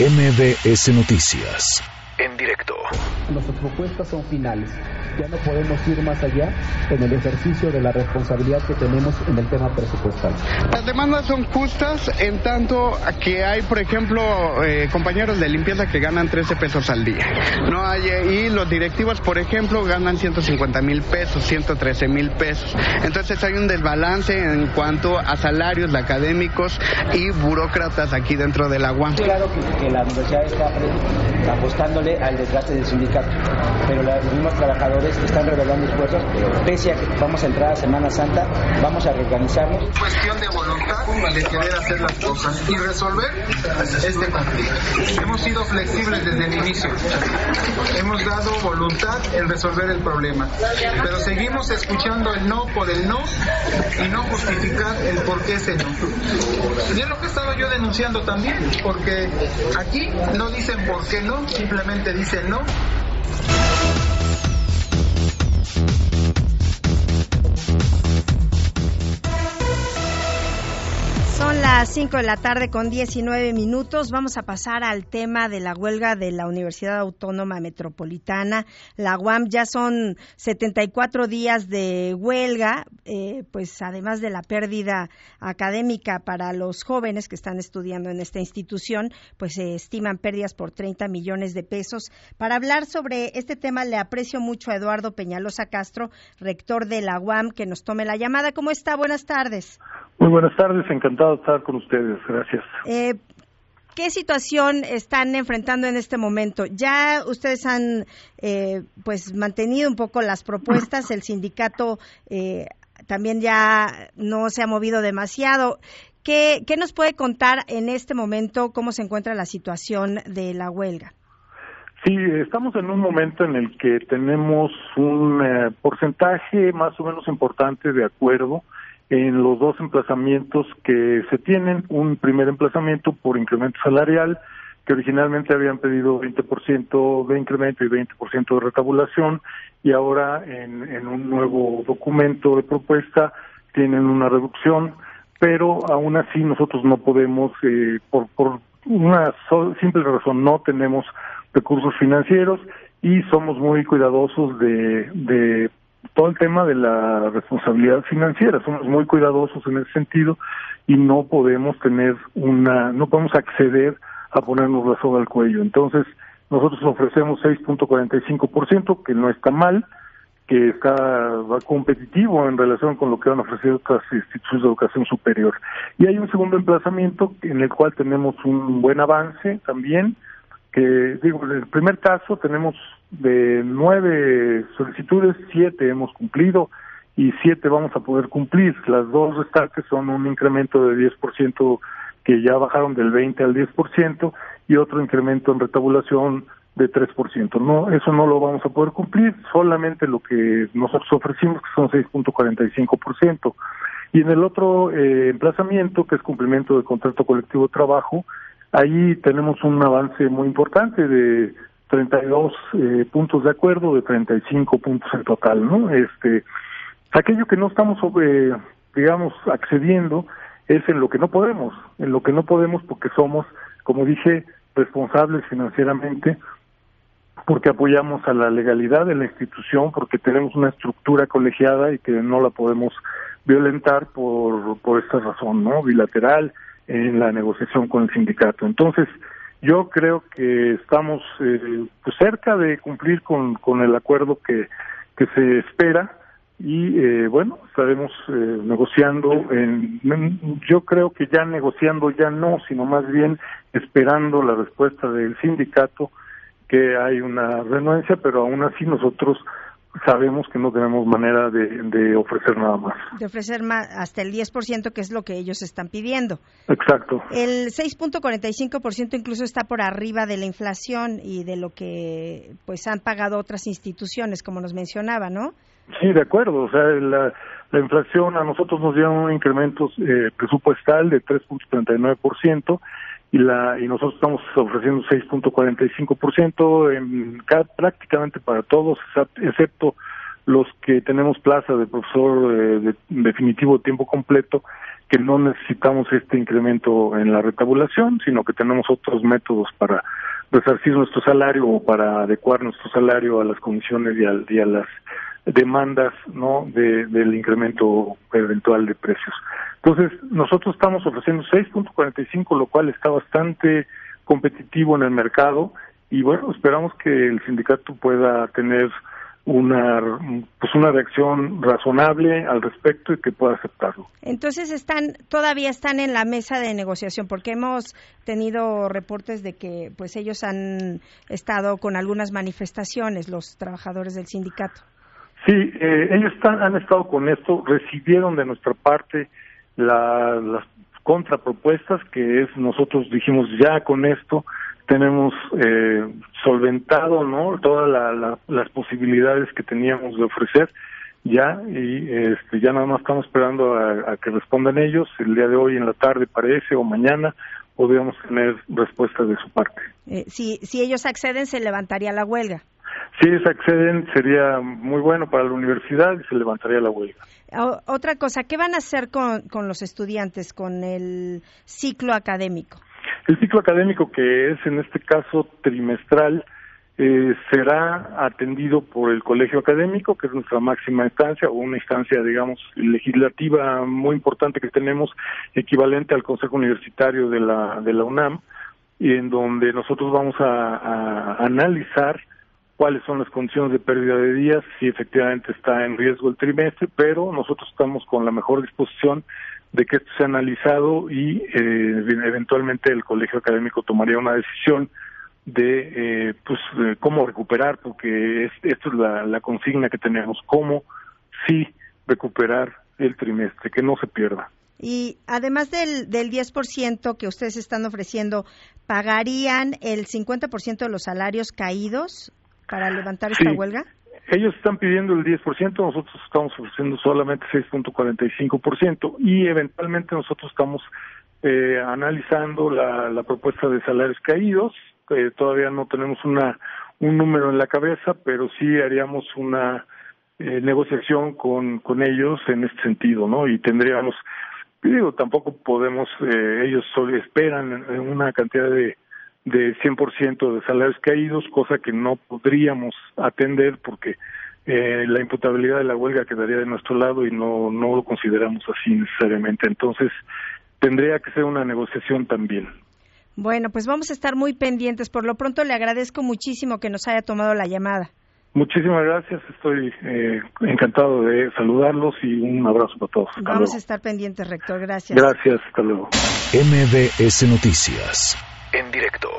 MBS Noticias, en directo. Nuestras propuestas son finales. Ya no podemos ir más allá en el ejercicio de la responsabilidad que tenemos en el tema presupuestal. Las demandas son justas en tanto que hay, por ejemplo, eh, compañeros de limpieza que ganan 13 pesos al día. No hay, y los directivos, por ejemplo, ganan 150 mil pesos, 113 mil pesos. Entonces hay un desbalance en cuanto a salarios de académicos y burócratas aquí dentro del agua. Claro que, que la universidad está apostándole al desgaste del sindicato, pero los mismos trabajadores están revelando esfuerzos, pese a que vamos a entrar a Semana Santa, vamos a reorganizarnos. Cuestión de voluntad de querer hacer las cosas y resolver este conflicto. Hemos sido flexibles desde el inicio, hemos dado voluntad en resolver el problema, pero seguimos escuchando el no por el no y no justificar el por qué ese no. Y es lo que he estado yo denunciando también, porque aquí no dicen por qué no, simplemente dicen no. Son las 5 de la tarde con 19 minutos. Vamos a pasar al tema de la huelga de la Universidad Autónoma Metropolitana. La UAM ya son 74 días de huelga, eh, pues además de la pérdida académica para los jóvenes que están estudiando en esta institución, pues se estiman pérdidas por 30 millones de pesos. Para hablar sobre este tema le aprecio mucho a Eduardo Peñalosa Castro, rector de la UAM, que nos tome la llamada. ¿Cómo está? Buenas tardes. Muy buenas tardes, encantado estar con ustedes, gracias. Eh, ¿Qué situación están enfrentando en este momento? Ya ustedes han eh, pues mantenido un poco las propuestas, el sindicato eh, también ya no se ha movido demasiado. ¿Qué, ¿Qué nos puede contar en este momento cómo se encuentra la situación de la huelga? Sí, estamos en un momento en el que tenemos un eh, porcentaje más o menos importante de acuerdo en los dos emplazamientos que se tienen, un primer emplazamiento por incremento salarial, que originalmente habían pedido 20% de incremento y 20% de retabulación, y ahora en, en un nuevo documento de propuesta tienen una reducción, pero aún así nosotros no podemos, eh, por, por una simple razón, no tenemos recursos financieros y somos muy cuidadosos de, de todo el tema de la responsabilidad financiera. Somos muy cuidadosos en ese sentido y no podemos tener una, no podemos acceder a ponernos la soga al cuello. Entonces, nosotros ofrecemos 6.45%, que no está mal, que está va competitivo en relación con lo que han ofrecido otras instituciones de educación superior. Y hay un segundo emplazamiento en el cual tenemos un buen avance también, que digo, en el primer caso tenemos de nueve solicitudes, siete hemos cumplido y siete vamos a poder cumplir. Las dos restantes son un incremento de 10% que ya bajaron del 20 al 10% y otro incremento en retabulación de 3%. No, eso no lo vamos a poder cumplir, solamente lo que nosotros ofrecimos, que son 6.45%. Y en el otro eh, emplazamiento, que es cumplimiento del contrato colectivo de trabajo, ahí tenemos un avance muy importante de 32 eh, puntos de acuerdo de 35 puntos en total, ¿no? Este, aquello que no estamos, sobre, digamos, accediendo es en lo que no podemos, en lo que no podemos porque somos, como dije, responsables financieramente, porque apoyamos a la legalidad de la institución, porque tenemos una estructura colegiada y que no la podemos violentar por, por esta razón, ¿no? Bilateral en la negociación con el sindicato. Entonces, yo creo que estamos eh, pues cerca de cumplir con, con el acuerdo que, que se espera y eh, bueno estaremos eh, negociando en, yo creo que ya negociando ya no sino más bien esperando la respuesta del sindicato que hay una renuencia pero aún así nosotros sabemos que no tenemos manera de, ofrecer nada más. De ofrecer más, hasta el 10%, que es lo que ellos están pidiendo. Exacto. El 6.45% incluso está por arriba de la inflación y de lo que pues han pagado otras instituciones, como nos mencionaba, ¿no? Sí, de acuerdo. O sea, la, la inflación a nosotros nos dio un incremento eh, presupuestal de 3.39% y la y nosotros estamos ofreciendo 6.45% en prácticamente para todos excepto los que tenemos plaza de profesor eh, de definitivo tiempo completo, que no necesitamos este incremento en la retabulación, sino que tenemos otros métodos para resarcir nuestro salario o para adecuar nuestro salario a las condiciones y a, las demandas no de, del incremento eventual de precios. Entonces, nosotros estamos ofreciendo 6.45, lo cual está bastante competitivo en el mercado y bueno, esperamos que el sindicato pueda tener una pues una reacción razonable al respecto y que pueda aceptarlo. Entonces están todavía están en la mesa de negociación porque hemos tenido reportes de que pues ellos han estado con algunas manifestaciones los trabajadores del sindicato. Sí, eh, ellos están, han estado con esto, recibieron de nuestra parte las contrapropuestas que es nosotros dijimos ya con esto tenemos eh, solventado no todas las posibilidades que teníamos de ofrecer ya y este ya nada más estamos esperando a, que respondan ellos el día de hoy en la tarde parece o mañana podríamos tener respuestas de su parte eh, si si ellos acceden se levantaría la huelga si ellos acceden sería muy bueno para la universidad y se levantaría la huelga. Otra cosa qué van a hacer con con los estudiantes con el ciclo académico el ciclo académico, que es en este caso trimestral, eh, será atendido por el colegio académico, que es nuestra máxima instancia, o una instancia, digamos, legislativa muy importante que tenemos, equivalente al Consejo Universitario de la, de la UNAM, y en donde nosotros vamos a, a analizar cuáles son las condiciones de pérdida de días, si efectivamente está en riesgo el trimestre, pero nosotros estamos con la mejor disposición de que esto sea analizado y eh, eventualmente el colegio académico tomaría una decisión de eh, pues cómo recuperar porque es, esto es la, la consigna que tenemos cómo sí recuperar el trimestre que no se pierda. Y además del, del 10% que ustedes están ofreciendo, ¿pagarían el 50% de los salarios caídos para levantar esta huelga? Ellos están pidiendo el 10%, nosotros estamos ofreciendo solamente 6.45% y eventualmente nosotros estamos eh, analizando la, la, propuesta de salarios caídos. Eh, todavía no tenemos una un número en la cabeza, pero sí haríamos una eh, negociación con, con ellos en este sentido, ¿no? Y tendríamos, digo, tampoco podemos, eh, ellos solo esperan una cantidad de de 100% de salarios caídos, cosa que no podríamos atender porque eh, la imputabilidad de la huelga quedaría de nuestro lado y no, no lo consideramos así necesariamente. Entonces, tendría que ser una negociación también. Bueno, pues vamos a estar muy pendientes. Por lo pronto, le agradezco muchísimo que nos haya tomado la llamada. Muchísimas gracias, estoy eh, encantado de saludarlos y un abrazo para todos. Vamos a estar pendientes, rector. Gracias. Gracias, hasta luego. MBS Noticias en directo.